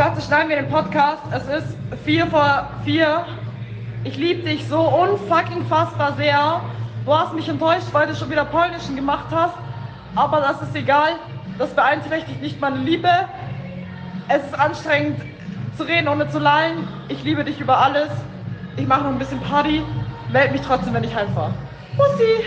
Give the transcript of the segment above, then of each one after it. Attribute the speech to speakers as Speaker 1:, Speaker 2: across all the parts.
Speaker 1: Schatz, schneiden wir den Podcast. Es ist vier vor vier. Ich liebe dich so unfucking fassbar sehr. Du hast mich enttäuscht, weil du schon wieder Polnischen gemacht hast. Aber das ist egal. Das beeinträchtigt nicht meine Liebe. Es ist anstrengend zu reden, ohne zu lallen. Ich liebe dich über alles. Ich mache noch ein bisschen Party. Meld mich trotzdem, wenn ich heimfahre. Bussi!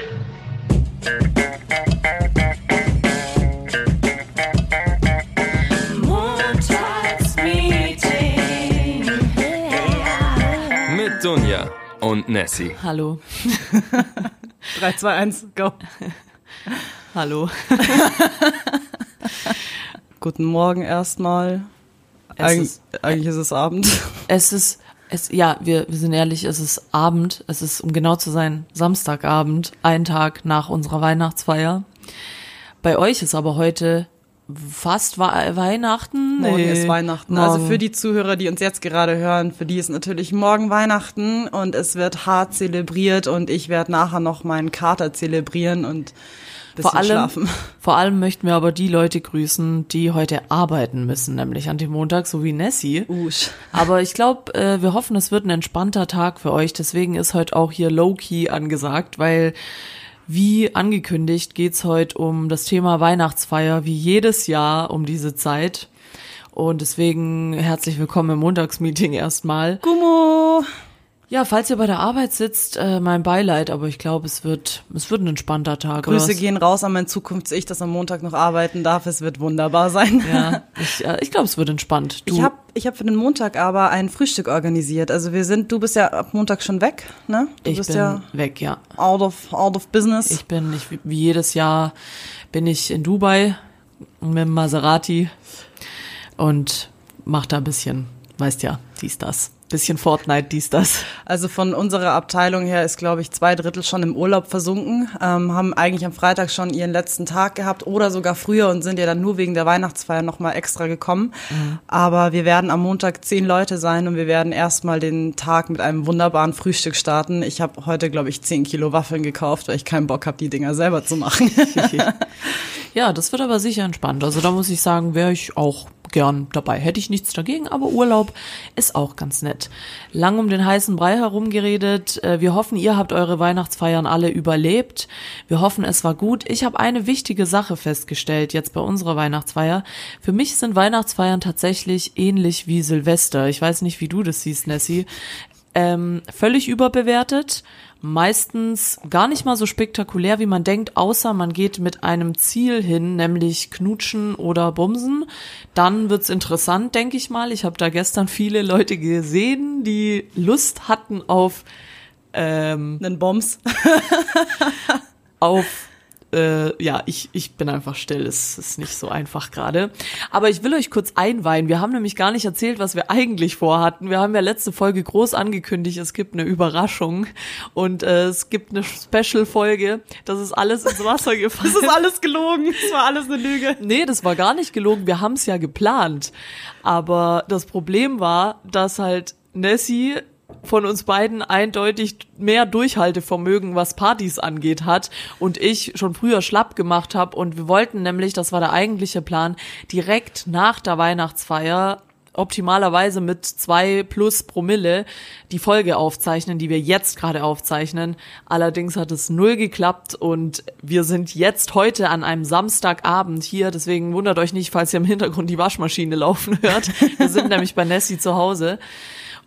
Speaker 2: Dunja und Nessie.
Speaker 3: Hallo.
Speaker 4: 3, 2, 1, go.
Speaker 3: Hallo.
Speaker 4: Guten Morgen erstmal.
Speaker 3: Es
Speaker 4: Eig
Speaker 3: ist-
Speaker 4: eigentlich ist es Abend.
Speaker 3: Es ist, es, ja, wir, wir sind ehrlich, es ist Abend. Es ist, um genau zu sein, Samstagabend, ein Tag nach unserer Weihnachtsfeier. Bei euch ist aber heute fast Weihnachten.
Speaker 4: Morgen
Speaker 3: Nee.
Speaker 4: ist Weihnachten. Also
Speaker 3: Morgen.
Speaker 4: für die Zuhörer, die uns jetzt gerade hören, für die ist natürlich morgen Weihnachten und es wird hart zelebriert und ich werde nachher noch meinen Kater zelebrieren und
Speaker 3: vor allem,
Speaker 4: schlafen.
Speaker 3: vor allem möchten wir aber die Leute grüßen, die heute arbeiten müssen, nämlich an dem Montag, so wie Nessie.
Speaker 4: Usch.
Speaker 3: Aber ich glaube, äh, wir hoffen, es wird ein entspannter Tag für euch. Deswegen ist heute auch hier Low-Key angesagt, weil wie angekündigt geht's heute um das Thema Weihnachtsfeier, wie jedes Jahr um diese Zeit. Und deswegen herzlich willkommen im Montagsmeeting erstmal.
Speaker 4: Gummo.
Speaker 3: Ja, falls ihr bei der Arbeit sitzt, äh, mein Beileid, aber ich glaube, es wird, es wird ein entspannter Tag.
Speaker 4: Grüße gehen raus an mein Zukunfts-Ich, das am Montag noch arbeiten darf. Es wird wunderbar sein.
Speaker 3: Ja, ich, äh, ich glaube, es wird entspannt. Du,
Speaker 4: Ich habe ich hab für den Montag aber ein Frühstück organisiert. Also wir sind, du bist ja ab Montag schon weg, ne? Du
Speaker 3: ich
Speaker 4: bist
Speaker 3: bin
Speaker 4: ja
Speaker 3: weg, ja.
Speaker 4: out of, out of business.
Speaker 3: Ich bin, ich, wie jedes Jahr bin ich in Dubai mit dem Maserati und mach da ein bisschen, weißt ja, dies, das. Bisschen Fortnite, dies, das.
Speaker 4: Also von unserer Abteilung her ist, glaube ich, zwei Drittel schon im Urlaub versunken, ähm, haben eigentlich am Freitag schon ihren letzten Tag gehabt oder sogar früher und sind ja dann nur wegen der Weihnachtsfeier nochmal extra gekommen. Aber wir werden am Montag zehn Leute sein und wir werden erstmal den Tag mit einem wunderbaren Frühstück starten. Ich habe heute, glaube ich, zehn Kilo Waffeln gekauft, weil ich keinen Bock habe, die Dinger selber zu machen.
Speaker 3: Ja, das wird aber sicher entspannt. Also da muss ich sagen, wäre ich auch gern dabei. Hätte ich nichts dagegen, aber Urlaub ist auch ganz nett. Lang um den heißen Brei herumgeredet. Äh, Wir hoffen, ihr habt eure Weihnachtsfeiern alle überlebt. Wir hoffen, es war gut. Ich habe eine wichtige Sache festgestellt jetzt bei unserer Weihnachtsfeier. Für mich sind Weihnachtsfeiern tatsächlich ähnlich wie Silvester. Ich weiß nicht, wie du das siehst, Nessie. Ähm, völlig überbewertet, meistens gar nicht mal so spektakulär, wie man denkt, außer man geht mit einem Ziel hin, nämlich knutschen oder bumsen. Dann wird's interessant, denke ich mal. Ich habe da gestern viele Leute gesehen, die Lust hatten auf ähm,
Speaker 4: Einen Bombs.
Speaker 3: auf äh, ja, ich, ich bin einfach still, es ist nicht so einfach gerade. Aber ich will euch kurz einweihen. Wir haben nämlich gar nicht erzählt, was wir eigentlich vorhatten. Wir haben ja letzte Folge groß angekündigt, es gibt eine Überraschung und äh, es gibt eine Special-Folge. Das ist alles ins Wasser gefallen.
Speaker 4: Das ist alles gelogen. Das war alles eine Lüge.
Speaker 3: Nee, das war gar nicht gelogen. Wir haben es ja geplant. Aber das Problem war, dass halt Nessie von uns beiden eindeutig mehr Durchhaltevermögen, was Partys angeht, hat und ich schon früher schlapp gemacht habe. Und wir wollten nämlich, das war der eigentliche Plan, direkt nach der Weihnachtsfeier optimalerweise mit zwei plus Promille die Folge aufzeichnen, die wir jetzt gerade aufzeichnen. Allerdings hat es null geklappt und wir sind jetzt heute an einem Samstagabend hier. Deswegen wundert euch nicht, falls ihr im Hintergrund die Waschmaschine laufen hört. Wir sind nämlich bei Nessie zu Hause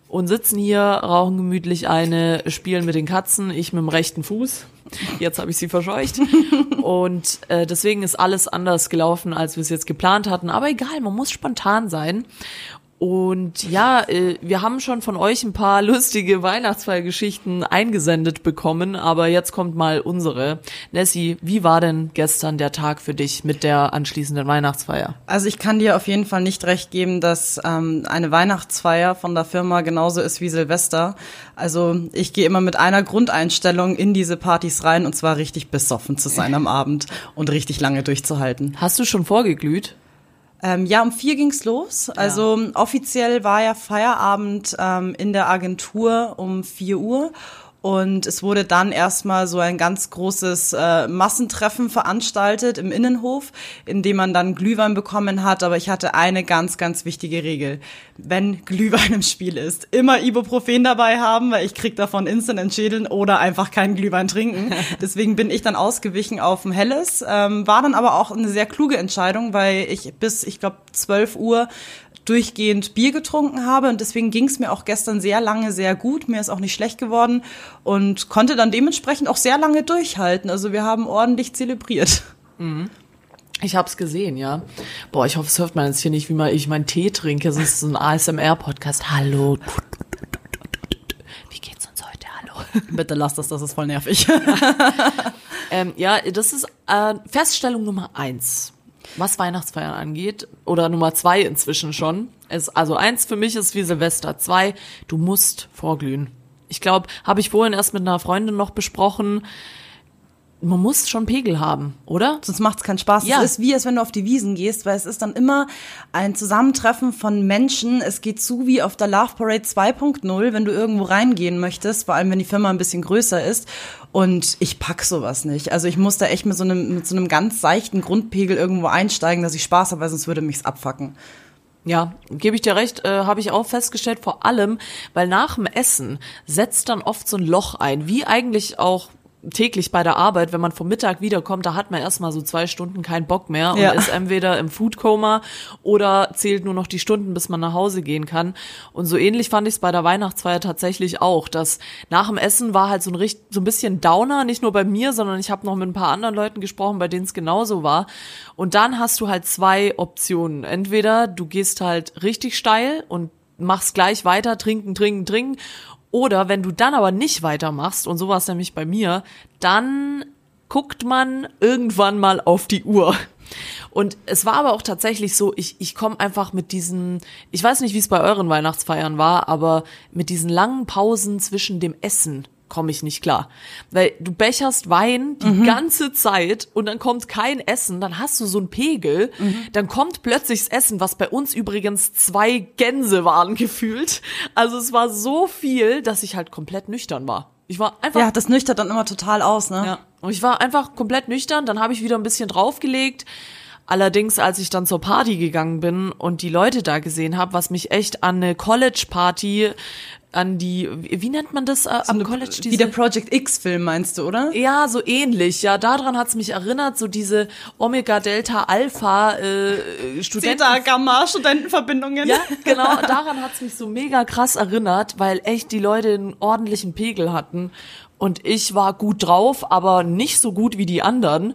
Speaker 3: und sitzen hier, rauchen gemütlich eine, spielen mit den Katzen, ich mit dem rechten Fuß. Jetzt habe ich sie verscheucht. Und äh, deswegen ist alles anders gelaufen, als wir es jetzt geplant hatten. Aber egal, man muss spontan sein. Und ja, äh, wir haben schon von euch ein paar lustige Weihnachtsfeiergeschichten eingesendet bekommen, aber jetzt kommt mal unsere. Nessie, wie war denn gestern der Tag für dich mit der anschließenden Weihnachtsfeier?
Speaker 4: Also ich kann dir auf jeden Fall nicht recht geben, dass ähm, eine Weihnachtsfeier von der Firma genauso ist wie Silvester. Also ich gehe immer mit einer Grundeinstellung in diese Partys rein und zwar richtig besoffen zu sein am Abend und richtig lange durchzuhalten.
Speaker 3: Hast du schon vorgeglüht?
Speaker 4: Ähm, ja, um vier ging's los. Also offiziell war ja Feierabend ähm, in der Agentur um vier Uhr. Und es wurde dann erstmal so ein ganz großes äh, Massentreffen veranstaltet im Innenhof, in dem man dann Glühwein bekommen hat. Aber ich hatte eine ganz, ganz wichtige Regel. Wenn Glühwein im Spiel ist, immer Ibuprofen dabei haben, weil ich krieg davon instant entschädeln oder einfach keinen Glühwein trinken. Deswegen bin ich dann ausgewichen auf ein helles. Ähm, war dann aber auch eine sehr kluge Entscheidung, weil ich bis, ich glaube, 12 Uhr durchgehend Bier getrunken habe und deswegen ging es mir auch gestern sehr lange sehr gut. Mir ist auch nicht schlecht geworden und konnte dann dementsprechend auch sehr lange durchhalten. Also wir haben ordentlich zelebriert.
Speaker 3: Ich hab's gesehen, ja. Boah, ich hoffe, es hört man jetzt hier nicht, wie mal ich meinen Tee trinke. Sonst ist so ein ASMR-Podcast. Hallo. Wie geht's uns heute? Hallo.
Speaker 4: Bitte lass das, das ist voll nervig.
Speaker 3: Ähm, ja, das ist äh, Feststellung Nummer eins, was Weihnachtsfeiern angeht. Oder Nummer zwei inzwischen schon. Es, also eins für mich ist wie Silvester. Zwei, du musst vorglühen. Ich glaube, habe ich vorhin erst mit einer Freundin noch besprochen. Man muss schon Pegel haben, oder?
Speaker 4: Sonst macht es keinen Spaß.
Speaker 3: Ja.
Speaker 4: Es ist wie, als wenn du auf die Wiesen gehst, weil es ist dann immer ein Zusammentreffen von Menschen. Es geht zu wie auf der Love Parade 2.0, wenn du irgendwo reingehen möchtest, vor allem wenn die Firma ein bisschen größer ist. Und ich pack sowas nicht. Also ich muss da echt mit so einem, mit so einem ganz seichten Grundpegel irgendwo einsteigen, dass ich Spaß habe, weil sonst würde mich's abfacken.
Speaker 3: Ja, gebe ich dir recht, äh, habe ich auch festgestellt, vor allem, weil nach dem Essen setzt dann oft so ein Loch ein, wie eigentlich auch täglich bei der Arbeit, wenn man vom Mittag wiederkommt, da hat man erstmal so zwei Stunden keinen Bock mehr und
Speaker 4: Ja.
Speaker 3: ist entweder im Foodkoma oder zählt nur noch die Stunden, bis man nach Hause gehen kann. Und so ähnlich fand ich es bei der Weihnachtsfeier tatsächlich auch, dass nach dem Essen war halt so ein, richt so ein bisschen Downer, nicht nur bei mir, sondern ich habe noch mit ein paar anderen Leuten gesprochen, bei denen es genauso war. Und dann hast du halt zwei Optionen. Entweder du gehst halt richtig steil und machst gleich weiter, trinken, trinken, trinken. Oder wenn du dann aber nicht weitermachst, und so war es nämlich bei mir, dann guckt man irgendwann mal auf die Uhr. Und es war aber auch tatsächlich so, ich, ich komme einfach mit diesen, ich weiß nicht, wie es bei euren Weihnachtsfeiern war, aber mit diesen langen Pausen zwischen dem Essen komme ich nicht klar. Weil du becherst Wein die ganze Zeit und dann kommt kein Essen, dann hast du so einen Pegel, dann kommt plötzlich das Essen, was bei uns übrigens zwei Gänse waren gefühlt. Also es war so viel, dass ich halt komplett nüchtern war. Ich war einfach
Speaker 4: Ja, das nüchtert dann immer total aus, ne?
Speaker 3: ja. Und ich war einfach komplett nüchtern, dann habe ich wieder ein bisschen draufgelegt. Allerdings, als ich dann zur Party gegangen bin und die Leute da gesehen habe, was mich echt an eine College-Party, an die, wie nennt man das äh, am College?
Speaker 4: Wie der Project X-Film meinst du, oder?
Speaker 3: ja, so ähnlich. Ja, daran hat's mich erinnert, so diese Omega Delta Alpha äh, Studenten.
Speaker 4: Zeta, Gamma, Studentenverbindungen.
Speaker 3: Ja, genau, daran hat's mich so mega krass erinnert, weil echt die Leute einen ordentlichen Pegel hatten. Und ich war gut drauf, aber nicht so gut wie die anderen.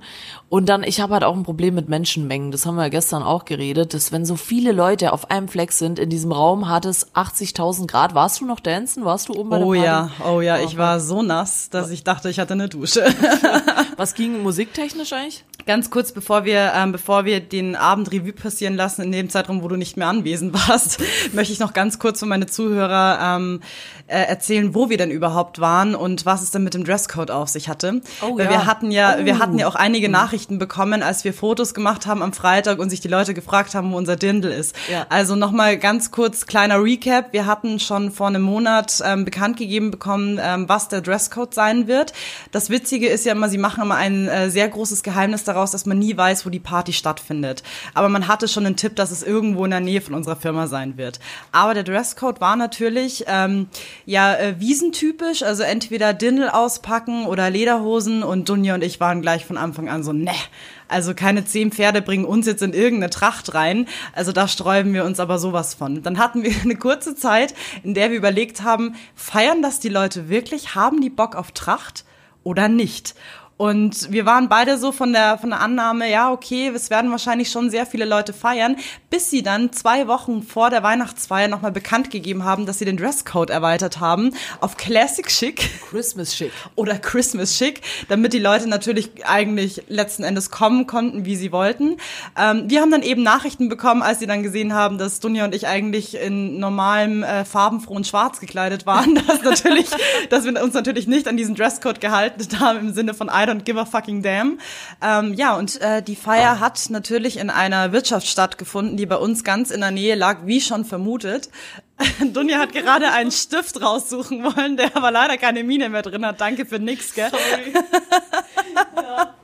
Speaker 3: Und dann, ich habe halt auch ein Problem mit Menschenmengen. Das haben wir ja gestern auch geredet, dass wenn so viele Leute auf einem Fleck sind, in diesem Raum hat es 80.000 Grad. Warst du noch dancen? Warst du oben bei der
Speaker 4: Oh
Speaker 3: Party?
Speaker 4: ja, oh ja, ich war so nass, dass ich dachte, ich hatte eine Dusche.
Speaker 3: Was ging musiktechnisch eigentlich?
Speaker 4: Ganz kurz, bevor wir, ähm, bevor wir den Abend Revue passieren lassen, in dem Zeitraum, wo du nicht mehr anwesend warst, möchte ich noch ganz kurz für meine Zuhörer ähm, äh, erzählen, wo wir denn überhaupt waren und was es denn mit dem Dresscode auf sich hatte.
Speaker 3: Oh
Speaker 4: Weil
Speaker 3: ja.
Speaker 4: wir hatten ja, wir
Speaker 3: Oh.
Speaker 4: hatten ja auch einige Nachrichten bekommen, als wir Fotos gemacht haben am Freitag und sich die Leute gefragt haben, wo unser Dirndl ist.
Speaker 3: Ja.
Speaker 4: Also nochmal ganz kurz kleiner Recap. Wir hatten schon vor einem Monat ähm, bekannt gegeben bekommen, ähm, was der Dresscode sein wird. Das Witzige ist ja immer, sie machen immer ein äh, sehr großes Geheimnis daraus, dass man nie weiß, wo die Party stattfindet. Aber man hatte schon einen Tipp, dass es irgendwo in der Nähe von unserer Firma sein wird. Aber der Dresscode war natürlich ähm, ja äh, wiesentypisch, also entweder Dirndl auspacken oder Lederhosen und Dunja und ich waren gleich von Anfang an so, ne, also keine zehn Pferde bringen uns jetzt in irgendeine Tracht rein. Also da sträuben wir uns aber sowas von. Dann hatten wir eine kurze Zeit, in der wir überlegt haben, feiern das die Leute wirklich? Haben die Bock auf Tracht oder nicht? Und wir waren beide so von der, von der Annahme, ja, okay, es werden wahrscheinlich schon sehr viele Leute feiern, bis sie dann zwei Wochen vor der Weihnachtsfeier nochmal bekannt gegeben haben, dass sie den Dresscode erweitert haben auf Classic Chic
Speaker 3: Christmas Chic.
Speaker 4: oder Christmas Chic, damit die Leute natürlich eigentlich letzten Endes kommen konnten, wie sie wollten. Ähm, wir haben dann eben Nachrichten bekommen, als sie dann gesehen haben, dass Dunja und ich eigentlich in normalem äh, farbenfrohen Schwarz gekleidet waren, dass natürlich, dass wir uns natürlich nicht an diesen Dresscode gehalten haben im Sinne von I don't give a fucking damn. Ähm, ja, und äh, die Feier hat natürlich in einer Wirtschaft stattgefunden, die bei uns ganz in der Nähe lag, wie schon vermutet. Dunja hat gerade einen Stift raussuchen wollen, der aber leider keine Mine mehr drin hat. Danke für nix, gell?
Speaker 3: Sorry. ja.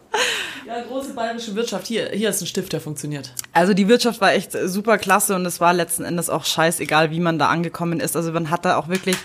Speaker 3: ja, große bayerische Wirtschaft. Hier, hier ist ein Stift, der funktioniert.
Speaker 4: Also die Wirtschaft war echt super klasse und es war letzten Endes auch scheißegal, wie man da angekommen ist. Also man hat da auch wirklich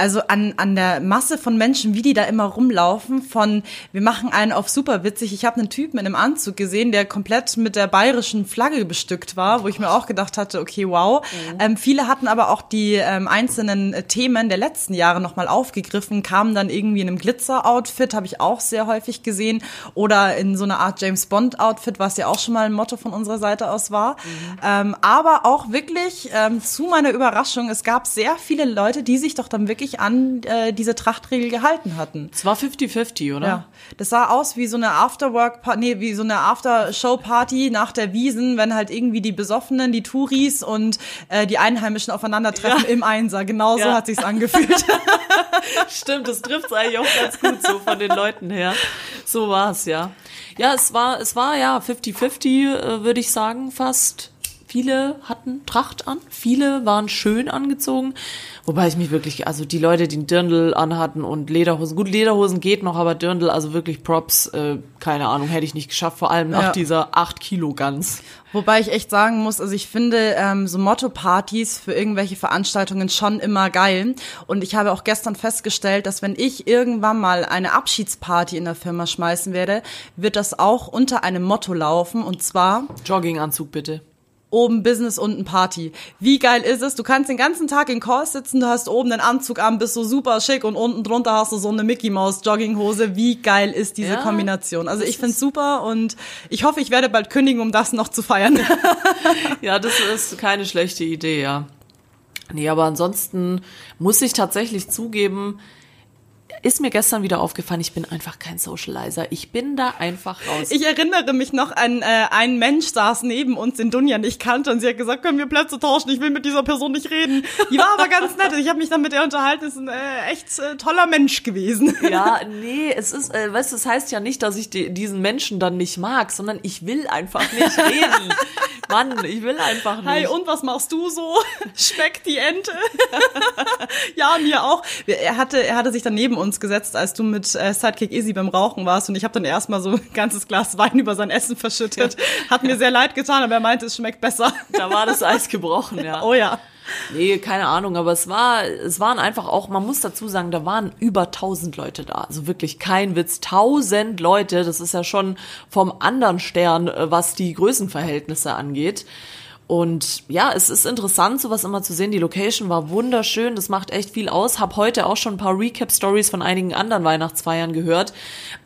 Speaker 4: also an, an der Masse von Menschen, wie die da immer rumlaufen, von wir machen einen auf super witzig. Ich habe einen Typen in einem Anzug gesehen, der komplett mit der bayerischen Flagge bestückt war, wo ich mir auch gedacht hatte, okay, wow. Mhm. Ähm, viele hatten aber auch die ähm, einzelnen äh, Themen der letzten Jahre nochmal aufgegriffen, kamen dann irgendwie in einem Glitzer-Outfit, habe ich auch sehr häufig gesehen, oder in so einer Art James Bond-Outfit, was ja auch schon mal ein Motto von unserer Seite aus war. Mhm. Ähm, aber auch wirklich ähm, zu meiner Überraschung, es gab sehr viele Leute, die sich doch dann wirklich wirklich an äh, diese Trachtregel gehalten hatten.
Speaker 3: Es war 50-50, oder?
Speaker 4: Ja. Das sah aus wie so eine Afterwork, nee, wie so eine After-Show-Party nach der Wiesen, wenn halt irgendwie die Besoffenen, die Touris und äh, die Einheimischen aufeinandertreffen ja. im Einser. Genau so hat sich's angefühlt.
Speaker 3: Stimmt, das trifft eigentlich auch ganz gut so von den Leuten her. So war's, ja. Ja, es war, es war ja 50-50, äh, würde ich sagen, fast. Viele hatten Tracht an, viele waren schön angezogen. Wobei ich mich wirklich, also die Leute, die einen Dirndl anhatten und Lederhosen, gut, Lederhosen geht noch, aber Dirndl, also wirklich Props, äh, keine Ahnung, hätte ich nicht geschafft, vor allem nach ja. dieser 8 Kilo Gans.
Speaker 4: Wobei ich echt sagen muss, also ich finde ähm, so Motto-Partys für irgendwelche Veranstaltungen schon immer geil. Und ich habe auch gestern festgestellt, dass wenn ich irgendwann mal eine Abschiedsparty in der Firma schmeißen werde, wird das auch unter einem Motto laufen und zwar
Speaker 3: Jogginganzug bitte
Speaker 4: oben Business, unten Party. Wie geil ist es? Du kannst den ganzen Tag in Calls sitzen, du hast oben den Anzug an, bist so super schick und unten drunter hast du so eine Mickey Maus Jogginghose. Wie geil ist diese ja, Kombination? Also ich find's super und ich hoffe, ich werde bald kündigen, um das noch zu feiern.
Speaker 3: ja, das ist keine schlechte Idee, ja. Nee, aber ansonsten muss ich tatsächlich zugeben, ist mir gestern wieder aufgefallen, ich bin einfach kein Socializer. Ich bin da einfach raus.
Speaker 4: Ich erinnere mich noch an äh, ein Mensch saß neben uns, den Dunja nicht kannte und sie hat gesagt, können wir Plätze tauschen, ich will mit dieser Person nicht reden. Die war aber ganz nett. Ich habe mich dann mit ihr unterhalten, ist ein äh, echt äh, toller Mensch gewesen.
Speaker 3: Ja, nee, es ist, äh, weißt du, es das heißt ja nicht, dass ich die, diesen Menschen dann nicht mag, sondern ich will einfach nicht reden. Mann, ich will einfach nicht.
Speaker 4: Hi, und was machst du so? Schmeckt die Ente? ja, mir auch. Er hatte, er hatte sich dann neben uns gesetzt, als du mit äh, Sidekick Izzy beim Rauchen warst und ich habe dann erstmal so ein ganzes Glas Wein über sein Essen verschüttet. Hat mir sehr leid getan, aber er meinte, es schmeckt besser.
Speaker 3: Da war das Eis gebrochen, ja.
Speaker 4: Oh ja.
Speaker 3: Nee, keine Ahnung, aber es war, es waren einfach auch, man muss dazu sagen, da waren über tausend Leute da. Also wirklich kein Witz. Tausend Leute, das ist ja schon vom anderen Stern, äh, was die Größenverhältnisse angeht. Und ja, es ist interessant, sowas immer zu sehen. Die Location war wunderschön, das macht echt viel aus. Hab heute auch schon ein paar Recap-Stories von einigen anderen Weihnachtsfeiern gehört.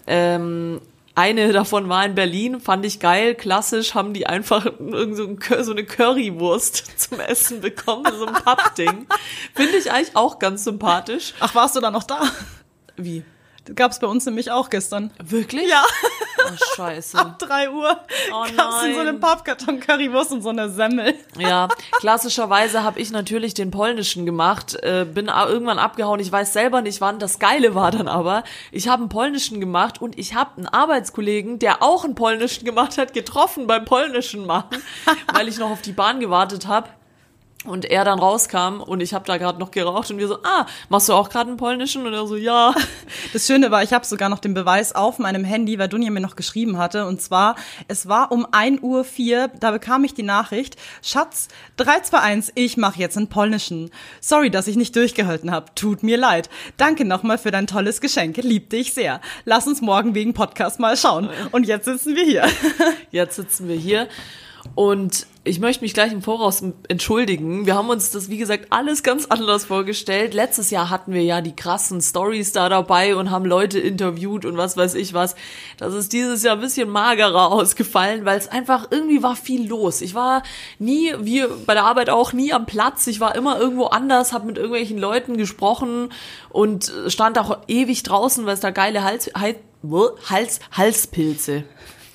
Speaker 3: Ähm, eine davon war in Berlin, fand ich geil, klassisch, haben die einfach so eine Currywurst zum Essen bekommen, so ein Pappding. Finde ich eigentlich auch ganz sympathisch.
Speaker 4: Ach, warst du da noch da?
Speaker 3: Wie?
Speaker 4: Das gab's bei uns nämlich auch gestern.
Speaker 3: Wirklich?
Speaker 4: Ja.
Speaker 3: Oh, scheiße.
Speaker 4: Ab drei Uhr
Speaker 3: oh,
Speaker 4: gab's in so einem Pappkarton Currywurst und so einer Semmel.
Speaker 3: Ja, klassischerweise habe ich natürlich den polnischen gemacht, äh, bin irgendwann abgehauen. Ich weiß selber nicht wann. Das Geile war dann aber, ich habe einen polnischen gemacht und ich habe einen Arbeitskollegen, der auch einen polnischen gemacht hat, getroffen beim polnischen machen, weil ich noch auf die Bahn gewartet habe. Und er dann rauskam und ich habe da gerade noch geraucht und wir so, ah, machst du auch gerade einen polnischen? Und er so, ja.
Speaker 4: Das Schöne war, ich habe sogar noch den Beweis auf meinem Handy, weil Dunja mir noch geschrieben hatte. Und zwar, es war um 1 Uhr 4, da bekam ich die Nachricht, Schatz, 321, ich mache jetzt einen polnischen. Sorry, dass ich nicht durchgehalten habe. Tut mir leid. Danke nochmal für dein tolles Geschenk. Lieb dich sehr. Lass uns morgen wegen Podcast mal schauen. Und jetzt sitzen wir hier.
Speaker 3: Jetzt sitzen wir hier. Und ich möchte mich gleich im Voraus entschuldigen. Wir haben uns das, wie gesagt, alles ganz anders vorgestellt. Letztes Jahr hatten wir ja die krassen Stories da dabei und haben Leute interviewt und was weiß ich was. Das ist dieses Jahr ein bisschen magerer ausgefallen, weil es einfach irgendwie war viel los. Ich war nie, wie bei der Arbeit auch, nie am Platz. Ich war immer irgendwo anders, habe mit irgendwelchen Leuten gesprochen und stand auch ewig draußen, weil es da geile Hals, Hals, Hals, Halspilze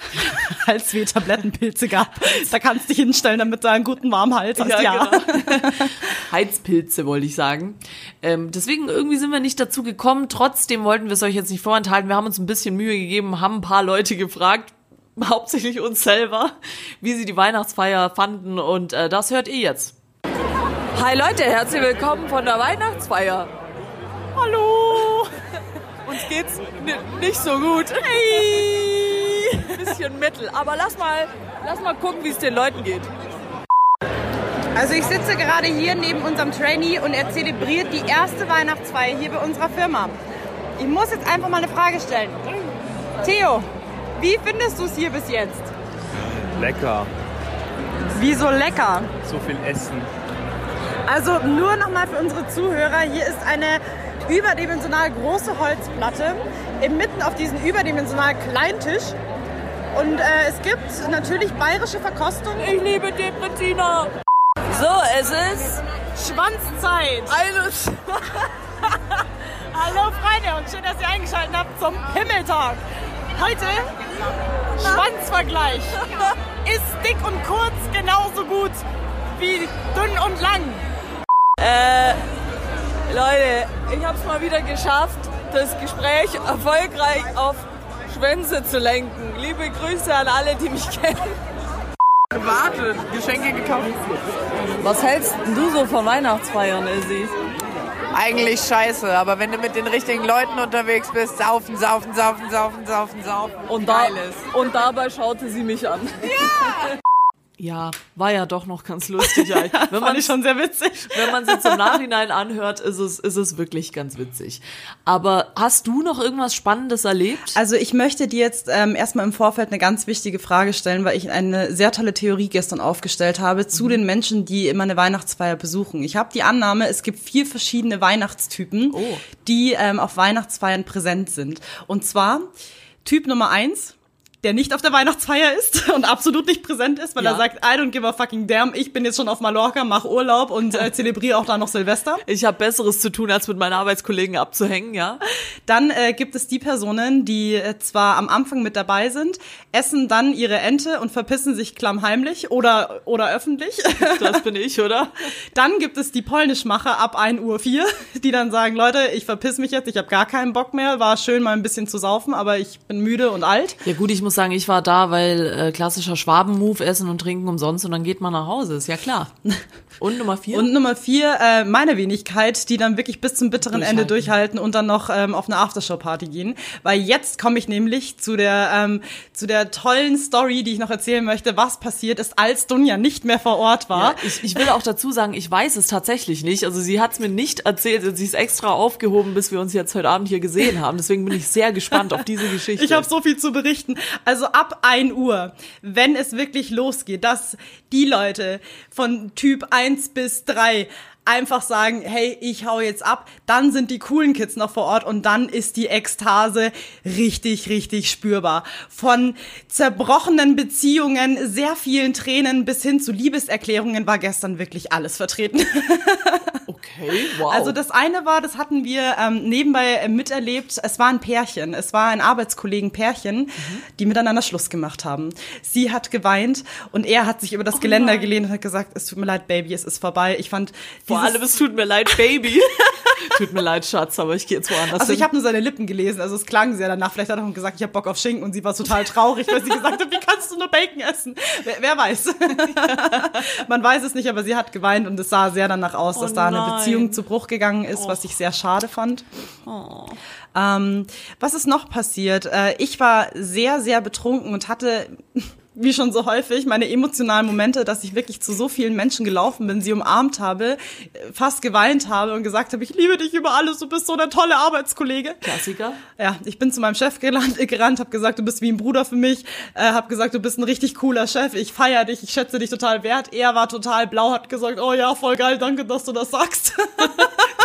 Speaker 4: Halsweh-Tablettenpilze gab. Da kannst du dich hinstellen, damit du einen guten warmen Hals hast. Ja, ja. Genau.
Speaker 3: Heizpilze wollte ich sagen. Ähm, deswegen irgendwie sind wir nicht dazu gekommen. Trotzdem wollten wir es euch jetzt nicht vorenthalten. Wir haben uns ein bisschen Mühe gegeben, haben ein paar Leute gefragt, hauptsächlich uns selber, wie sie die Weihnachtsfeier fanden und äh, das hört ihr jetzt. Hi Leute, herzlich willkommen von der Weihnachtsfeier. Hallo. Uns geht's nicht so gut. Hey. Bisschen mittel, aber lass mal, lass mal gucken, wie es den Leuten geht.
Speaker 4: Also ich sitze gerade hier neben unserem Trainee und er zelebriert die erste Weihnachtsfeier hier bei unserer Firma. Ich muss jetzt einfach mal eine Frage stellen. Theo, wie findest du es hier bis jetzt?
Speaker 5: Lecker.
Speaker 4: Wieso lecker?
Speaker 5: So viel Essen.
Speaker 4: Also nur nochmal für unsere Zuhörer, hier ist eine überdimensional große Holzplatte, inmitten auf diesen überdimensional kleinen Tisch. Und äh, es gibt natürlich bayerische Verkostung.
Speaker 3: Ich liebe Depretina. So, es ist
Speaker 4: Schwanzzeit.
Speaker 3: alles.
Speaker 4: Hallo Freunde und schön, dass ihr eingeschaltet habt zum Himmeltag. Heute Schwanzvergleich. Ist dick und kurz genauso gut wie dünn und lang.
Speaker 3: Äh, Leute, ich hab's mal wieder geschafft, das Gespräch erfolgreich auf Schwänze zu lenken. Liebe Grüße an alle, die mich kennen.
Speaker 6: gewartet, Geschenke gekauft.
Speaker 3: Was hältst du so von Weihnachtsfeiern, Izzy?
Speaker 6: Eigentlich scheiße, aber wenn du mit den richtigen Leuten unterwegs bist, saufen, saufen, saufen, saufen, saufen, saufen.
Speaker 3: Und, da, und dabei schaute sie mich an. Ja! Ja, war ja doch noch ganz lustig. Wenn man
Speaker 4: schon sehr witzig.
Speaker 3: wenn man es im Nachhinein anhört, ist es, ist es wirklich ganz witzig. Aber hast du noch irgendwas Spannendes erlebt?
Speaker 4: Also ich möchte dir jetzt ähm, erstmal im Vorfeld eine ganz wichtige Frage stellen, weil ich eine sehr tolle Theorie gestern aufgestellt habe zu den Menschen, die immer eine Weihnachtsfeier besuchen. Ich habe die Annahme, es gibt vier verschiedene Weihnachtstypen,
Speaker 3: Oh.
Speaker 4: die ähm, auf Weihnachtsfeiern präsent sind. Und zwar Typ Nummer eins, der nicht auf der Weihnachtsfeier ist und absolut nicht präsent ist, weil
Speaker 3: Ja.
Speaker 4: er sagt, I don't give a fucking damn, ich bin jetzt schon auf Mallorca, mach Urlaub und äh, zelebriere auch da noch Silvester.
Speaker 3: Ich habe Besseres zu tun, als mit meinen Arbeitskollegen abzuhängen, ja?
Speaker 4: Dann äh, gibt es die Personen, die äh, zwar am Anfang mit dabei sind, essen dann ihre Ente und verpissen sich klammheimlich oder, oder öffentlich.
Speaker 3: Das bin ich, oder?
Speaker 4: dann gibt es die Polnischmacher ab 1 Uhr 4, die dann sagen, Leute, ich verpiss mich jetzt, ich habe gar keinen Bock mehr, war schön mal ein bisschen zu saufen, aber ich bin müde und alt.
Speaker 3: Ja gut, ich muss sagen, ich war da, weil äh, klassischer Schwaben-Move, essen und trinken umsonst und dann geht man nach Hause, ist ja klar. Und Nummer vier?
Speaker 4: Und Nummer vier, äh, meine Wenigkeit, die dann wirklich bis zum bitteren Ende
Speaker 3: Durchhalten.
Speaker 4: durchhalten und dann noch ähm, auf eine Aftershow-Party gehen. Weil jetzt komme ich nämlich zu der, ähm, zu der tollen Story, die ich noch erzählen möchte, was passiert ist, als Dunja nicht mehr vor Ort war.
Speaker 3: Ja, ich, ich will auch dazu sagen, ich weiß es tatsächlich nicht. Also sie hat es mir nicht erzählt. Sie ist extra aufgehoben, bis wir uns jetzt heute Abend hier gesehen haben. Deswegen bin ich sehr gespannt auf diese Geschichte.
Speaker 4: Ich habe so viel zu berichten. Also ab 1 Uhr, wenn es wirklich losgeht, dass die Leute von Typ 1 bis 3 einfach sagen, hey, ich hau jetzt ab, dann sind die coolen Kids noch vor Ort und dann ist die Ekstase richtig, richtig spürbar. Von zerbrochenen Beziehungen, sehr vielen Tränen bis hin zu Liebeserklärungen war gestern wirklich alles vertreten.
Speaker 3: okay, wow.
Speaker 4: Also das eine war, das hatten wir ähm, nebenbei miterlebt, es war ein Pärchen, es war ein Arbeitskollegen-Pärchen, die miteinander Schluss gemacht haben. Sie hat geweint und er hat sich über das Geländer gelehnt und hat gesagt, es tut mir leid, Baby, es ist vorbei. Ich fand
Speaker 3: Vor allem, es tut mir leid, Baby. tut mir leid, Schatz, aber ich gehe jetzt woanders
Speaker 4: also ich
Speaker 3: hin.
Speaker 4: habe nur seine Lippen gelesen, also es klang sehr danach. Vielleicht hat er auch gesagt, ich habe Bock auf Schinken und sie war total traurig, weil sie gesagt hat, wie kannst du nur Bacon essen? Wer, wer weiß. Man weiß es nicht, aber sie hat geweint und es sah sehr danach aus, dass
Speaker 3: Oh
Speaker 4: da eine. Beziehung zu Bruch gegangen ist, was ich sehr schade fand. Ähm, was ist noch passiert? Äh, ich war sehr, sehr betrunken und hatte, wie schon so häufig, meine emotionalen Momente, dass ich wirklich zu so vielen Menschen gelaufen bin, sie umarmt habe, fast geweint habe und gesagt habe, ich liebe dich über alles, du bist so der tolle Arbeitskollege.
Speaker 3: Klassiker.
Speaker 4: Ja, ich bin zu meinem Chef gerannt, gerannt habe gesagt, du bist wie ein Bruder für mich, äh, habe gesagt, du bist ein richtig cooler Chef, ich feiere dich, ich schätze dich total wert. Er war total blau, hat gesagt, oh ja, voll geil, danke, dass du das sagst.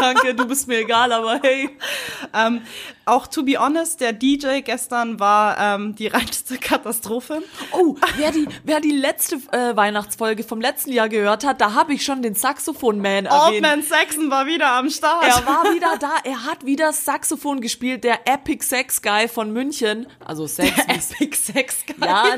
Speaker 3: Danke, du bist mir egal, aber hey.
Speaker 4: ähm, auch to be honest, der DJ gestern war ähm, die reinste Katastrophe.
Speaker 3: Oh, wer die, wer die letzte äh, Weihnachtsfolge vom letzten Jahr gehört hat, da habe ich schon den Saxophon-Man
Speaker 4: Old
Speaker 3: erwähnt.
Speaker 4: Man Saxon war wieder am Start.
Speaker 3: Er war wieder da, er hat wieder Saxophon gespielt, der Epic Sex Guy von München. Also Sex ist
Speaker 4: Epic Sex Guy.
Speaker 3: Ja.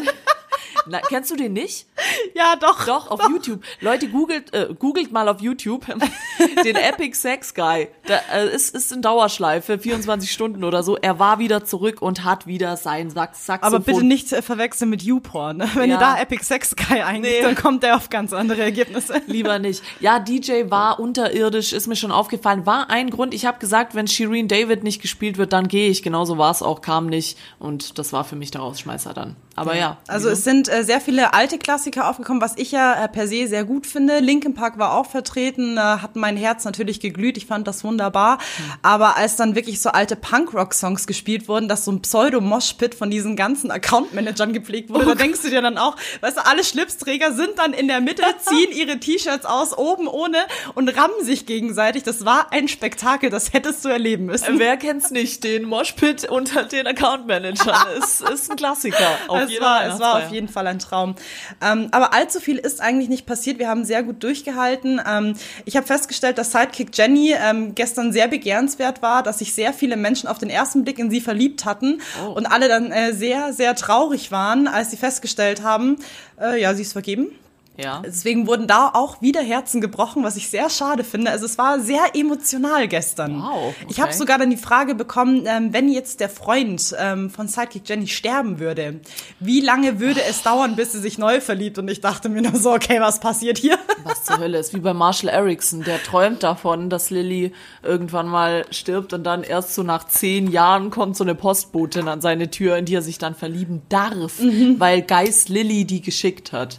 Speaker 3: Na, kennst du den nicht?
Speaker 4: Ja, doch.
Speaker 3: Doch, auf YouTube. Leute, googelt, äh, googelt mal auf YouTube den Epic Sex Guy. Da äh, ist, ist in Dauerschleife, 24 Stunden oder so. Er war wieder zurück und hat wieder sein Sax Saxophon.
Speaker 4: Aber bitte nicht äh, verwechseln mit YouPorn. Ne? Wenn
Speaker 3: Ja.
Speaker 4: ihr da Epic Sex Guy eingebt,
Speaker 3: Nee.
Speaker 4: dann kommt der auf ganz andere Ergebnisse.
Speaker 3: Lieber nicht. Ja, DJ war unterirdisch, ist mir schon aufgefallen. War ein Grund. Ich habe gesagt, wenn Shireen David nicht gespielt wird, dann gehe ich. Genauso war es auch, kam nicht. Und das war für mich der Rausschmeißer dann. Aber ja.
Speaker 4: Also es sind äh, sehr viele alte Klassiker aufgekommen, was ich ja äh, per se sehr gut finde. Linkin Park war auch vertreten, äh, hat mein Herz natürlich geglüht. Ich fand das wunderbar. Aber als dann wirklich so alte Punkrock-Songs gespielt wurden, dass so ein Pseudo-Moshpit von diesen ganzen Account-Managern gepflegt wurde, da denkst du dir dann auch, weißt du, alle Schlipsträger sind dann in der Mitte, ziehen ihre T-Shirts aus, oben ohne und rammen sich gegenseitig. Das war ein Spektakel, das hättest du erleben müssen.
Speaker 3: Wer kennt's nicht? Den Moshpit unter den Account Managern. ist, ist ein Klassiker. Auf
Speaker 4: es war, es war auf jeden Fall ein Traum. Ähm, aber allzu viel ist eigentlich nicht passiert. Wir haben sehr gut durchgehalten. Ähm, ich habe festgestellt, dass Sidekick Jenny ähm, gestern sehr begehrenswert war, dass sich sehr viele Menschen auf den ersten Blick in sie verliebt hatten
Speaker 3: Oh.
Speaker 4: und alle dann äh, sehr, sehr traurig waren, als sie festgestellt haben, äh, ja, sie ist vergeben.
Speaker 3: Ja.
Speaker 4: Deswegen wurden da auch wieder Herzen gebrochen, was ich sehr schade finde. Also es war sehr emotional gestern.
Speaker 3: Wow, okay.
Speaker 4: Ich habe sogar dann die Frage bekommen, ähm, wenn jetzt der Freund ähm, von Sidekick Jenny sterben würde, wie lange würde es dauern, bis sie sich neu verliebt? Und ich dachte mir nur so, okay, was passiert hier?
Speaker 3: Was zur Hölle ist wie bei Marshall Erickson, der träumt davon, dass Lilly irgendwann mal stirbt und dann erst so nach zehn Jahren kommt so eine Postbotin an seine Tür, in die er sich dann verlieben darf, weil Geist Lilly die geschickt hat.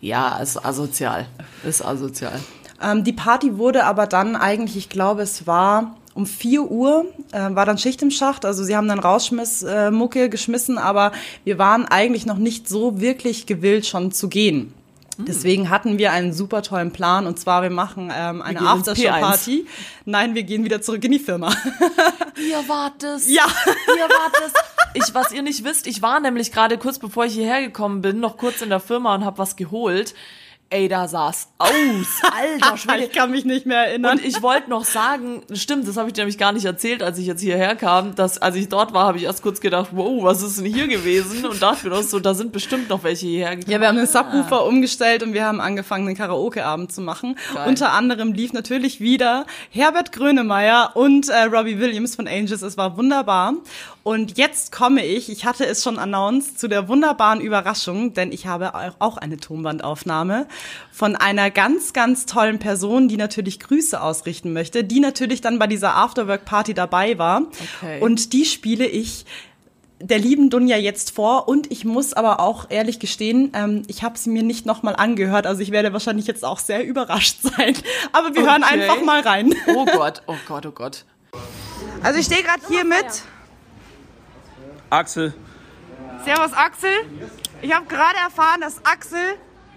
Speaker 3: Ja, ist asozial. Ist asozial.
Speaker 4: Ähm, die Party wurde aber dann eigentlich, ich glaube, es war um 4 Uhr, äh, war dann Schicht im Schacht. Also sie haben dann Rausschmiss, äh, Mucke geschmissen, aber wir waren eigentlich noch nicht so wirklich gewillt, schon zu gehen. Deswegen hatten wir einen super tollen Plan und zwar wir machen ähm, eine Aftershow-Party. Nein, wir gehen wieder zurück in die Firma.
Speaker 3: Ihr wart es.
Speaker 4: Ja.
Speaker 3: Ihr wart es. Ich, was ihr nicht wisst, ich war nämlich gerade kurz bevor ich hierher gekommen bin, noch kurz in der Firma und habe was geholt. Ey, da sah's aus. Alter Schwede.
Speaker 4: ich kann mich nicht mehr erinnern.
Speaker 3: Und ich wollte noch sagen, stimmt, das habe ich dir nämlich gar nicht erzählt, als ich jetzt hierher kam, dass als ich dort war, habe ich erst kurz gedacht, wow, was ist denn hier gewesen? Und dachte mir doch so, da sind bestimmt noch welche hierher gekommen.
Speaker 4: Ja, wir haben den Subwoofer umgestellt und wir haben angefangen, einen Karaoke-Abend zu machen.
Speaker 3: Geil.
Speaker 4: Unter anderem lief natürlich wieder Herbert Grönemeyer und äh, Robbie Williams von Angels. Es war wunderbar. Und jetzt komme ich, ich hatte es schon announced, zu der wunderbaren Überraschung, denn ich habe auch eine Tonbandaufnahme von einer ganz, ganz tollen Person, die natürlich Grüße ausrichten möchte, die natürlich dann bei dieser Afterwork-Party dabei war.
Speaker 3: Okay.
Speaker 4: Und die spiele ich der lieben Dunja jetzt vor und ich muss aber auch ehrlich gestehen, ähm, ich habe sie mir nicht nochmal angehört, also ich werde wahrscheinlich jetzt auch sehr überrascht sein. Aber wir hören
Speaker 3: Okay.
Speaker 4: einfach mal rein.
Speaker 3: Oh Gott, oh Gott, oh Gott.
Speaker 4: Also ich stehe gerade hier mit.
Speaker 5: Axel.
Speaker 4: Servus Axel. Ich habe gerade erfahren, dass Axel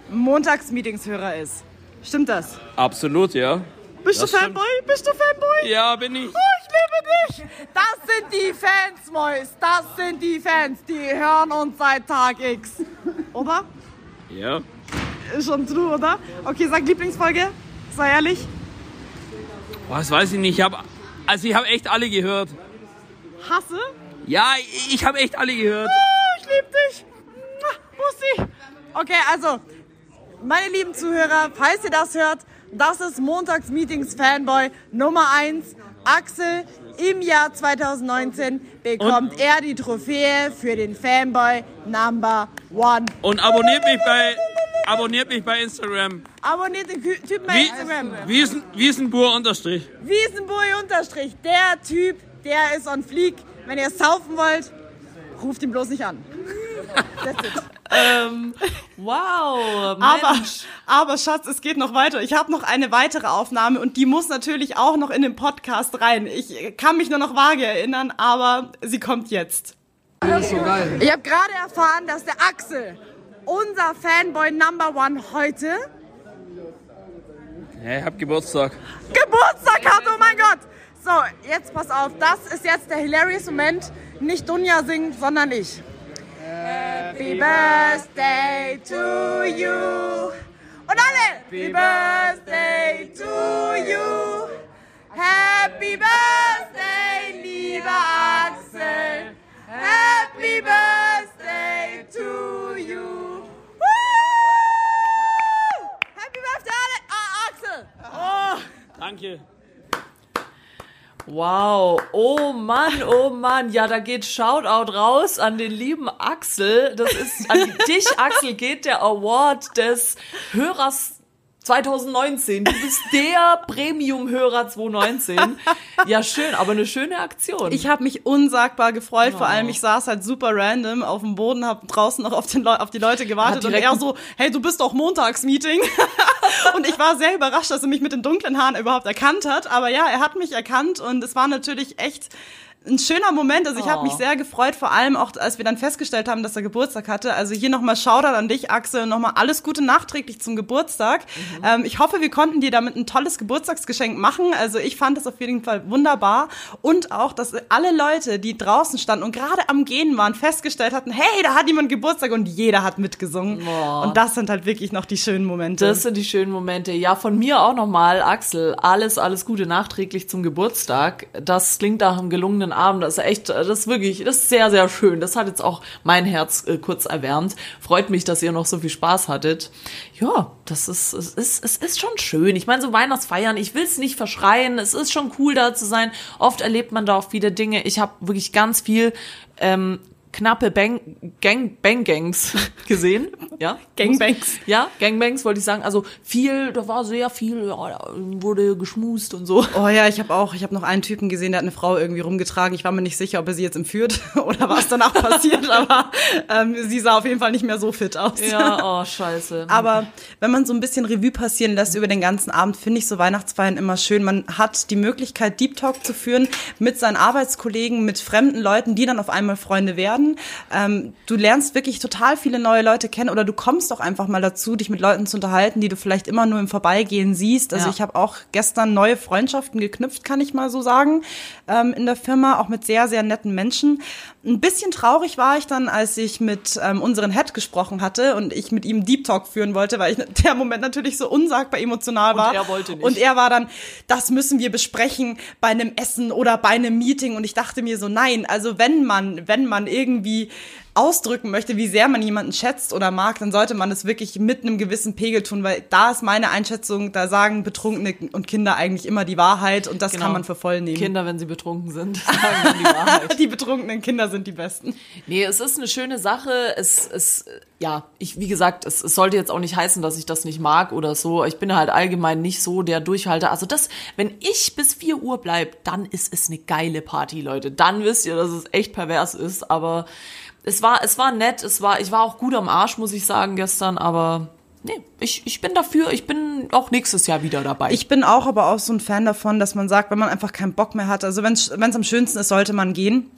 Speaker 4: Montagsmeetingshörer ist. Stimmt das?
Speaker 5: Absolut, ja.
Speaker 4: Bist
Speaker 5: Das
Speaker 4: du
Speaker 5: stimmt.
Speaker 4: Fanboy? Bist du Fanboy?
Speaker 5: Ja, bin ich.
Speaker 4: Oh, ich liebe dich! Das sind die Fans, Mois. Das sind die Fans, die hören uns seit Tag X. Oder?
Speaker 5: Ja.
Speaker 4: Ist schon true, oder? Okay, sag Lieblingsfolge. Sei ehrlich.
Speaker 5: Was weiß ich nicht. Ich hab, also ich habe echt alle gehört.
Speaker 4: Hasse.
Speaker 5: Ja, ich habe echt alle gehört.
Speaker 4: Oh, ich liebe dich. Bussi. Okay, also, meine lieben Zuhörer, falls ihr das hört, das ist Montagsmeetings Fanboy Nummer 1. Axel, im Jahr 2019 bekommt er die Trophäe für den Fanboy Number One.
Speaker 5: Und abonniert mich bei abonniert mich bei Instagram.
Speaker 4: Abonniert den Typen bei
Speaker 5: Wie,
Speaker 4: Instagram.
Speaker 5: Wiesen, Wiesenbur unterstrich.
Speaker 4: Wiesenbui unterstrich. Der Typ, der ist on fleek. Wenn ihr saufen wollt, ruft ihn bloß nicht an. That's it.
Speaker 3: Wow,
Speaker 4: Aber,
Speaker 3: Mensch.
Speaker 4: aber Schatz, es geht noch weiter. Ich habe noch eine weitere Aufnahme und die muss natürlich auch noch in den Podcast rein. Ich kann mich nur noch vage erinnern, aber sie kommt jetzt. Ich habe gerade erfahren, dass der Axel, unser Fanboy Number One heute,
Speaker 5: Ja, ich hab Geburtstag.
Speaker 4: Geburtstag hat. Oh mein Gott! So, jetzt pass auf, das ist jetzt der hilarious Moment. Nicht Dunja singt, sondern ich. Happy Birthday to you. Und alle! Happy Birthday to you. Happy Birthday, lieber Axel. Happy Birthday to you. Happy Birthday, ah, Axel.
Speaker 5: Oh, danke.
Speaker 3: Wow, oh Mann, oh Mann, ja, da geht Shoutout raus an den lieben Axel. Das ist an dich, Axel, geht der Award des Hörers 2019. Du bist der Premium-Hörer 2019. Ja, schön, aber eine schöne Aktion.
Speaker 4: Ich habe mich unsagbar gefreut. Vor allem, ich saß halt super random auf dem Boden, habe draußen noch auf, den Leu auf die Leute gewartet und er so, hey, du bist doch Montagsmeeting. und ich war sehr überrascht, dass er mich mit den dunklen Haaren überhaupt erkannt hat. Aber ja, er hat mich erkannt und es war natürlich echt ein schöner Moment. Also ich habe
Speaker 3: Oh.
Speaker 4: mich sehr gefreut, vor allem auch, als wir dann festgestellt haben, dass er Geburtstag hatte. Also hier nochmal Shoutout an dich, Axel, und nochmal alles Gute nachträglich zum Geburtstag.
Speaker 3: Mhm.
Speaker 4: Ähm, ich hoffe, wir konnten dir damit ein tolles Geburtstagsgeschenk machen. Also ich fand das auf jeden Fall wunderbar. Und auch, dass alle Leute, die draußen standen und gerade am Gehen waren, festgestellt hatten, hey, da hat jemand Geburtstag und jeder hat mitgesungen. Und das sind halt wirklich noch die schönen Momente.
Speaker 3: Das sind die schönen Momente. Ja, von mir auch nochmal, Axel, alles, alles Gute nachträglich zum Geburtstag. Das klingt nach einem gelungenen Abend. Das ist echt, das ist wirklich, das ist sehr, sehr schön. Das hat jetzt auch mein Herz äh, kurz erwärmt. Freut mich, dass ihr noch so viel Spaß hattet. Ja, das ist, es ist, es ist schon schön. Ich meine, so Weihnachtsfeiern, ich will es nicht verschreien. Es ist schon cool, da zu sein. Oft erlebt man da auch viele Dinge. Ich habe wirklich ganz viel ähm, knappe Bang, Gang, Bang-Gangs gesehen. Ja,
Speaker 4: Gangbangs.
Speaker 3: ja, Gangbangs wollte ich sagen. Also viel, da war sehr viel, ja, da wurde geschmust und so.
Speaker 4: Oh ja, ich habe auch, ich habe noch einen Typen gesehen, der hat eine Frau irgendwie rumgetragen. Ich war mir nicht sicher, ob er sie jetzt entführt oder was danach passiert, aber ähm, sie sah auf jeden Fall nicht mehr so fit aus.
Speaker 3: Ja, oh, scheiße.
Speaker 4: Aber wenn man so ein bisschen Revue passieren lässt über den ganzen Abend, finde ich so Weihnachtsfeiern immer schön. Man hat die Möglichkeit, Deep Talk zu führen mit seinen Arbeitskollegen, mit fremden Leuten, die dann auf einmal Freunde werden. Ähm, du lernst wirklich total viele neue Leute kennen oder du kommst doch einfach mal dazu, dich mit Leuten zu unterhalten, die du vielleicht immer nur im Vorbeigehen siehst. Also
Speaker 3: Ja.
Speaker 4: ich habe auch gestern neue Freundschaften geknüpft, kann ich mal so sagen, ähm, in der Firma, auch mit sehr, sehr netten Menschen. Ein bisschen traurig war ich dann, als ich mit ähm, unseren Head gesprochen hatte und ich mit ihm Deep Talk führen wollte, weil ich der Moment natürlich so unsagbar emotional war.
Speaker 3: er wollte nicht.
Speaker 4: Und er war dann, das müssen wir besprechen bei einem Essen oder bei einem Meeting. Und ich dachte mir so, nein, also wenn man, wenn man irgendwie irgendwie ausdrücken möchte, wie sehr man jemanden schätzt oder mag, dann sollte man es wirklich mit einem gewissen Pegel tun, weil da ist meine Einschätzung, da sagen Betrunkene und Kinder eigentlich immer die Wahrheit und das
Speaker 3: Genau.
Speaker 4: kann man für voll nehmen.
Speaker 3: Kinder, wenn sie betrunken sind, sagen dann die Wahrheit.
Speaker 4: Die betrunkenen Kinder sind die besten.
Speaker 3: Nee, es ist eine schöne Sache. Es, es, ja, ich, wie gesagt, es, es sollte jetzt auch nicht heißen, dass ich das nicht mag oder so. Ich bin halt allgemein nicht so der Durchhalter. Also das, wenn ich bis 4 Uhr bleib, dann ist es eine geile Party, Leute. Dann wisst ihr, dass es echt pervers ist. Aber es war, es war nett. Es war, ich war auch gut am Arsch, muss ich sagen, gestern. Aber nee, ich, ich bin dafür. Ich bin auch nächstes Jahr wieder dabei.
Speaker 4: Ich bin auch aber auch so ein Fan davon, dass man sagt, wenn man einfach keinen Bock mehr hat, also wenn es am schönsten ist, sollte man gehen.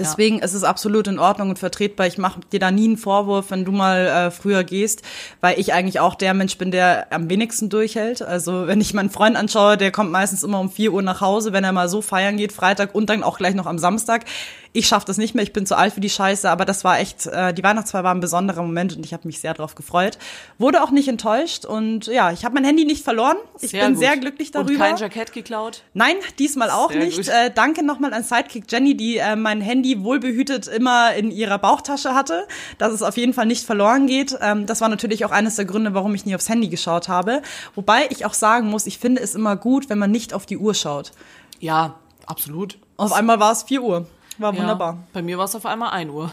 Speaker 4: Deswegen ist es absolut in Ordnung und vertretbar. Ich mache dir da nie einen Vorwurf, wenn du mal äh, früher gehst, weil ich eigentlich auch der Mensch bin, der am wenigsten durchhält. Also wenn ich meinen Freund anschaue, der kommt meistens immer um 4 Uhr nach Hause, wenn er mal so feiern geht, Freitag und dann auch gleich noch am Samstag. Ich schaffe das nicht mehr, ich bin zu alt für die Scheiße, aber das war echt, äh, die Weihnachtsfeier war ein besonderer Moment und ich habe mich sehr drauf gefreut. Wurde auch nicht enttäuscht und ja, ich habe mein Handy nicht verloren. Ich bin
Speaker 3: gut.
Speaker 4: sehr glücklich darüber.
Speaker 3: Und kein Jackett geklaut.
Speaker 4: Nein, diesmal auch
Speaker 3: Sehr
Speaker 4: nicht. Äh, danke nochmal an Sidekick Jenny, die äh, mein Handy wohlbehütet immer in ihrer Bauchtasche hatte, dass es auf jeden Fall nicht verloren geht. Ähm, das war natürlich auch eines der Gründe, warum ich nie aufs Handy geschaut habe. Wobei ich auch sagen muss, ich finde es immer gut, wenn man nicht auf die Uhr schaut.
Speaker 3: Ja, absolut.
Speaker 4: Auf einmal war es 4 Uhr. War
Speaker 3: Ja,
Speaker 4: wunderbar.
Speaker 3: bei mir war es auf einmal 1 Uhr.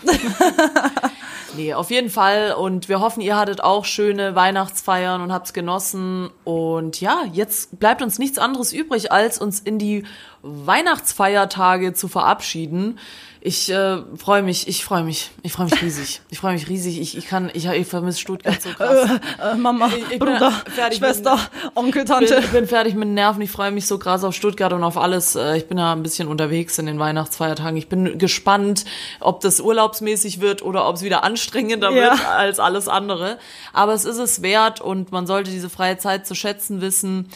Speaker 3: nee, auf jeden Fall. Und wir hoffen, ihr hattet auch schöne Weihnachtsfeiern und habt's genossen. Und ja, jetzt bleibt uns nichts anderes übrig, als uns in die Weihnachtsfeiertage zu verabschieden. Ich äh, freue mich, ich freue mich, ich freue mich riesig. Ich freue mich riesig. Ich, ich kann, ich, ich vermisse Stuttgart so krass.
Speaker 4: Äh, Mama,
Speaker 3: Ich- ich bin
Speaker 4: Bruder,
Speaker 3: fertig
Speaker 4: Schwester, Onkel,
Speaker 3: Ich
Speaker 4: Tante.
Speaker 3: bin, ich bin fertig mit den Nerven. Ich freue mich so krass auf Stuttgart und auf alles. Äh, Ich bin ja ein bisschen unterwegs in den Weihnachtsfeiertagen. Ich bin gespannt, ob das urlaubsmäßig wird oder ob es wieder anstrengender
Speaker 4: Ja.
Speaker 3: wird als alles andere. Aber es ist es wert und man sollte diese freie Zeit zu schätzen wissen.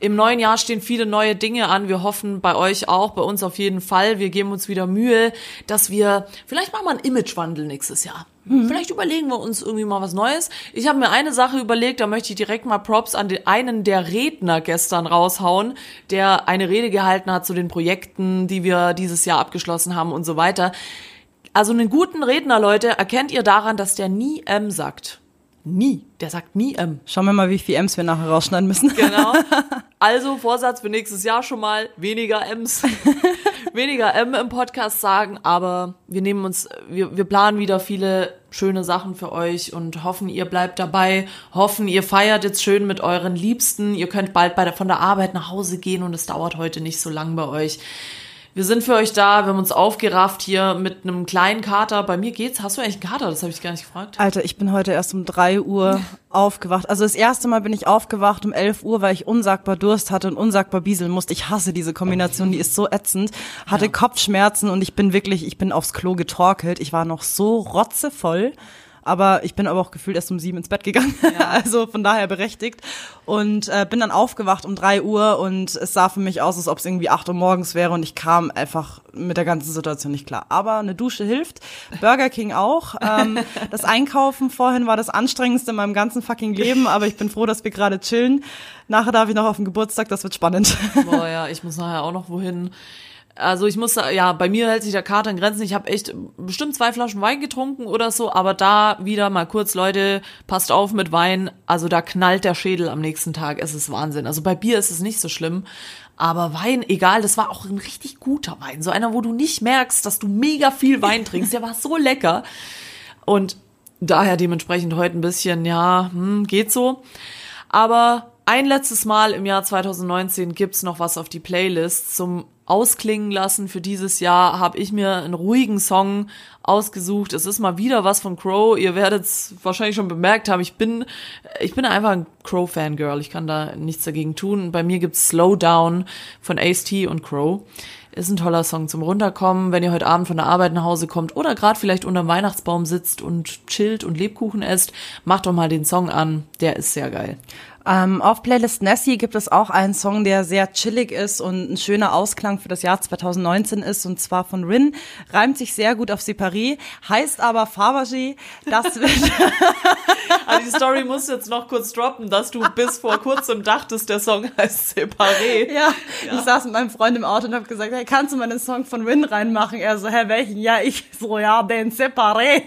Speaker 3: Im neuen Jahr stehen viele neue Dinge an. Wir hoffen bei euch auch, bei uns auf jeden Fall. Wir geben uns wieder Mühe, dass wir, vielleicht machen wir einen Imagewandel nächstes Jahr. Vielleicht überlegen wir uns irgendwie mal was Neues. Ich habe mir eine Sache überlegt, da möchte ich direkt mal Props an den einen der Redner gestern raushauen, der eine Rede gehalten hat zu den Projekten, die wir dieses Jahr abgeschlossen haben und so weiter. Also einen guten Redner, Leute, erkennt ihr daran, dass der nie M sagt. Nie. Der sagt nie M.
Speaker 4: Schauen wir mal, wie viel M's wir nachher rausschneiden müssen.
Speaker 3: Genau. Also Vorsatz für nächstes Jahr schon mal weniger M's, weniger M im Podcast sagen, aber wir nehmen uns, wir, wir planen wieder viele schöne Sachen für euch und hoffen, ihr bleibt dabei, hoffen, ihr feiert jetzt schön mit euren Liebsten, ihr könnt bald bei der, von der Arbeit nach Hause gehen und es dauert heute nicht so lang bei euch. Wir sind für euch da, wir haben uns aufgerafft hier mit einem kleinen Kater. Bei mir geht's. Hast du eigentlich einen Kater? Das habe ich gar nicht gefragt.
Speaker 4: Alter, ich bin heute erst um drei Uhr aufgewacht. Also das erste Mal bin ich aufgewacht um 11 Uhr, weil ich unsagbar Durst hatte und unsagbar bieseln musste. Ich hasse diese Kombination, die ist so ätzend. Hatte Kopfschmerzen und ich bin wirklich, ich bin aufs Klo getorkelt. Ich war noch so rotzevoll. Aber ich bin aber auch gefühlt erst um sieben ins Bett gegangen, also von daher berechtigt. Und äh, bin dann aufgewacht um drei Uhr und es sah für mich aus, als ob es irgendwie acht Uhr morgens wäre und ich kam einfach mit der ganzen Situation nicht klar. Aber eine Dusche hilft, Burger King auch. Ähm, das Einkaufen vorhin war das anstrengendste in meinem ganzen fucking Leben, aber ich bin froh, dass wir gerade chillen. Nachher darf ich noch auf den Geburtstag, das wird spannend.
Speaker 3: Boah, ja, ich muss nachher auch noch wohin. Also ich muss, ja, bei mir hält sich der Kater in Grenzen. Ich habe echt bestimmt zwei Flaschen Wein getrunken oder so, aber da wieder mal kurz, Leute, passt auf mit Wein. Also da knallt der Schädel am nächsten Tag. Es ist Wahnsinn. Also bei Bier ist es nicht so schlimm. Aber Wein, egal, das war auch ein richtig guter Wein. So einer, wo du nicht merkst, dass du mega viel Wein trinkst. Der war so lecker. Und daher dementsprechend heute ein bisschen, ja, hm, geht so. Aber ein letztes Mal im Jahr 2019 gibt's noch was auf die Playlist zum Ausklingen lassen. Für dieses Jahr habe ich mir einen ruhigen Song ausgesucht. Es ist mal wieder was von Crow. Ihr werdet es wahrscheinlich schon bemerkt haben. Ich bin, ich bin einfach ein Crow-Fangirl. Ich kann da nichts dagegen tun. Bei mir gibt's Slow Down von Ace-T und Crow. Ist ein toller Song zum Runterkommen, wenn ihr heute Abend von der Arbeit nach Hause kommt oder gerade vielleicht unterm Weihnachtsbaum sitzt und chillt und Lebkuchen esst. Macht doch mal den Song an. Der ist sehr geil.
Speaker 4: Ähm, auf Playlist Nessie gibt es auch einen Song, der sehr chillig ist und ein schöner Ausklang für das Jahr 2019 ist, und zwar von Rin. Reimt sich sehr gut auf Separé, heißt aber Fabergé. Das wird,
Speaker 3: Also die Story muss jetzt noch kurz droppen, dass du bis vor kurzem dachtest, der Song heißt Separé.
Speaker 4: ja, ich saß mit meinem Freund im Auto und habe gesagt, hey, kannst du mal einen Song von Rin reinmachen? Er so, hä, welchen? Ja, ich so, ja, den Separé.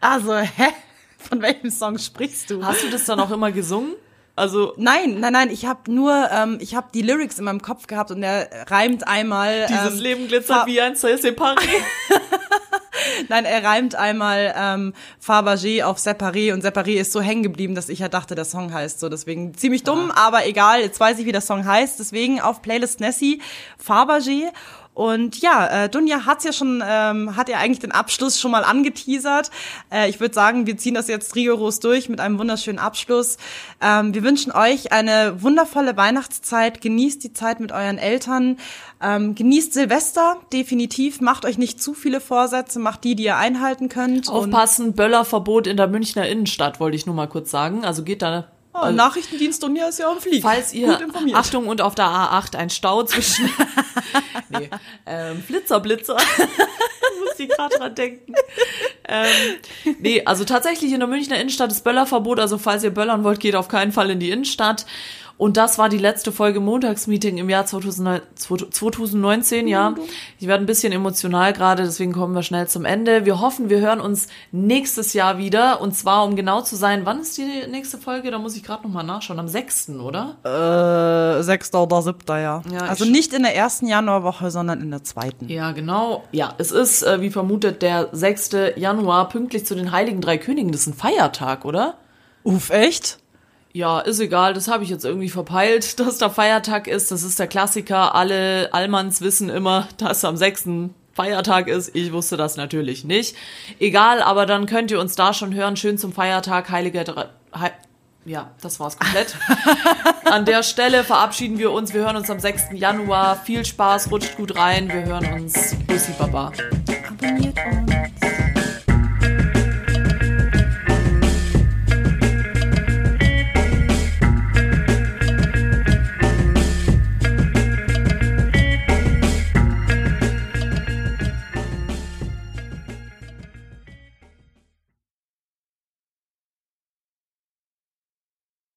Speaker 4: Also, hä? Von welchem Song sprichst du?
Speaker 3: Hast du das dann auch immer gesungen? Also
Speaker 4: Nein, nein, nein, ich habe nur, ähm, ich habe die Lyrics in meinem Kopf gehabt und der reimt einmal.
Speaker 3: dieses
Speaker 4: ähm,
Speaker 3: Leben glitzert wie ein Separé.
Speaker 4: Nein, er reimt einmal ähm, Fabergé auf Separé und Separé ist so hängen geblieben, dass ich ja dachte, der Song heißt so. Deswegen ziemlich dumm, aber egal, jetzt weiß ich, wie der Song heißt. Deswegen auf Playlist Nessie Fabergé. Und ja, äh, Dunja hat's ja schon, ähm, hat ja eigentlich den Abschluss schon mal angeteasert. Äh, ich würde sagen, wir ziehen das jetzt rigoros durch mit einem wunderschönen Abschluss. Ähm, wir wünschen euch eine wundervolle Weihnachtszeit. Genießt die Zeit mit euren Eltern. Ähm, genießt Silvester, definitiv. Macht euch nicht zu viele Vorsätze, macht die, die ihr einhalten könnt.
Speaker 3: Aufpassen, Böllerverbot in der Münchner Innenstadt, wollte ich nur mal kurz sagen. Also geht da.
Speaker 4: Oh, Nachrichtendienst Dunja ist ja am Fliegen.
Speaker 3: Falls ihr,
Speaker 4: Gut informiert.
Speaker 3: Achtung, und auf der A8 ein Stau zwischen, nee, ähm, Flitzer, Blitzer, muss ich gerade dran denken. Ähm, nee, also tatsächlich in der Münchner Innenstadt ist Böllerverbot, also falls ihr böllern wollt, geht auf keinen Fall in die Innenstadt. Und das war die letzte Folge Montagsmeeting im Jahr 2009 2019, ja. Ich werde ein bisschen emotional gerade, deswegen kommen wir schnell zum Ende. Wir hoffen, wir hören uns nächstes Jahr wieder. Und zwar, um genau zu sein, wann ist die nächste Folge? Da muss ich gerade nochmal nachschauen. Am 6., oder?
Speaker 4: Äh, sechster oder siebter, ja.
Speaker 3: Ja,
Speaker 4: also
Speaker 3: ich-
Speaker 4: nicht in der ersten Januarwoche, sondern in der zweiten.
Speaker 3: Ja, genau. Ja, es ist, äh, wie vermutet, der 6. Januar, pünktlich zu den Heiligen Drei Königen. Das ist ein Feiertag, oder?
Speaker 4: Uff, echt?
Speaker 3: Ja, ist egal, das habe ich jetzt irgendwie verpeilt, dass da Feiertag ist. Das ist der Klassiker. Alle Allmanns wissen immer, dass am 6. Feiertag ist. Ich wusste das natürlich nicht. Egal, aber dann könnt ihr uns da schon hören. Schön zum Feiertag, Heiliger Drei... Hei ja, das war's komplett. An der Stelle verabschieden wir uns. Wir hören uns am 6. Januar. Viel Spaß, rutscht gut rein. Wir hören uns. Bussi Baba.
Speaker 4: Abonniert uns.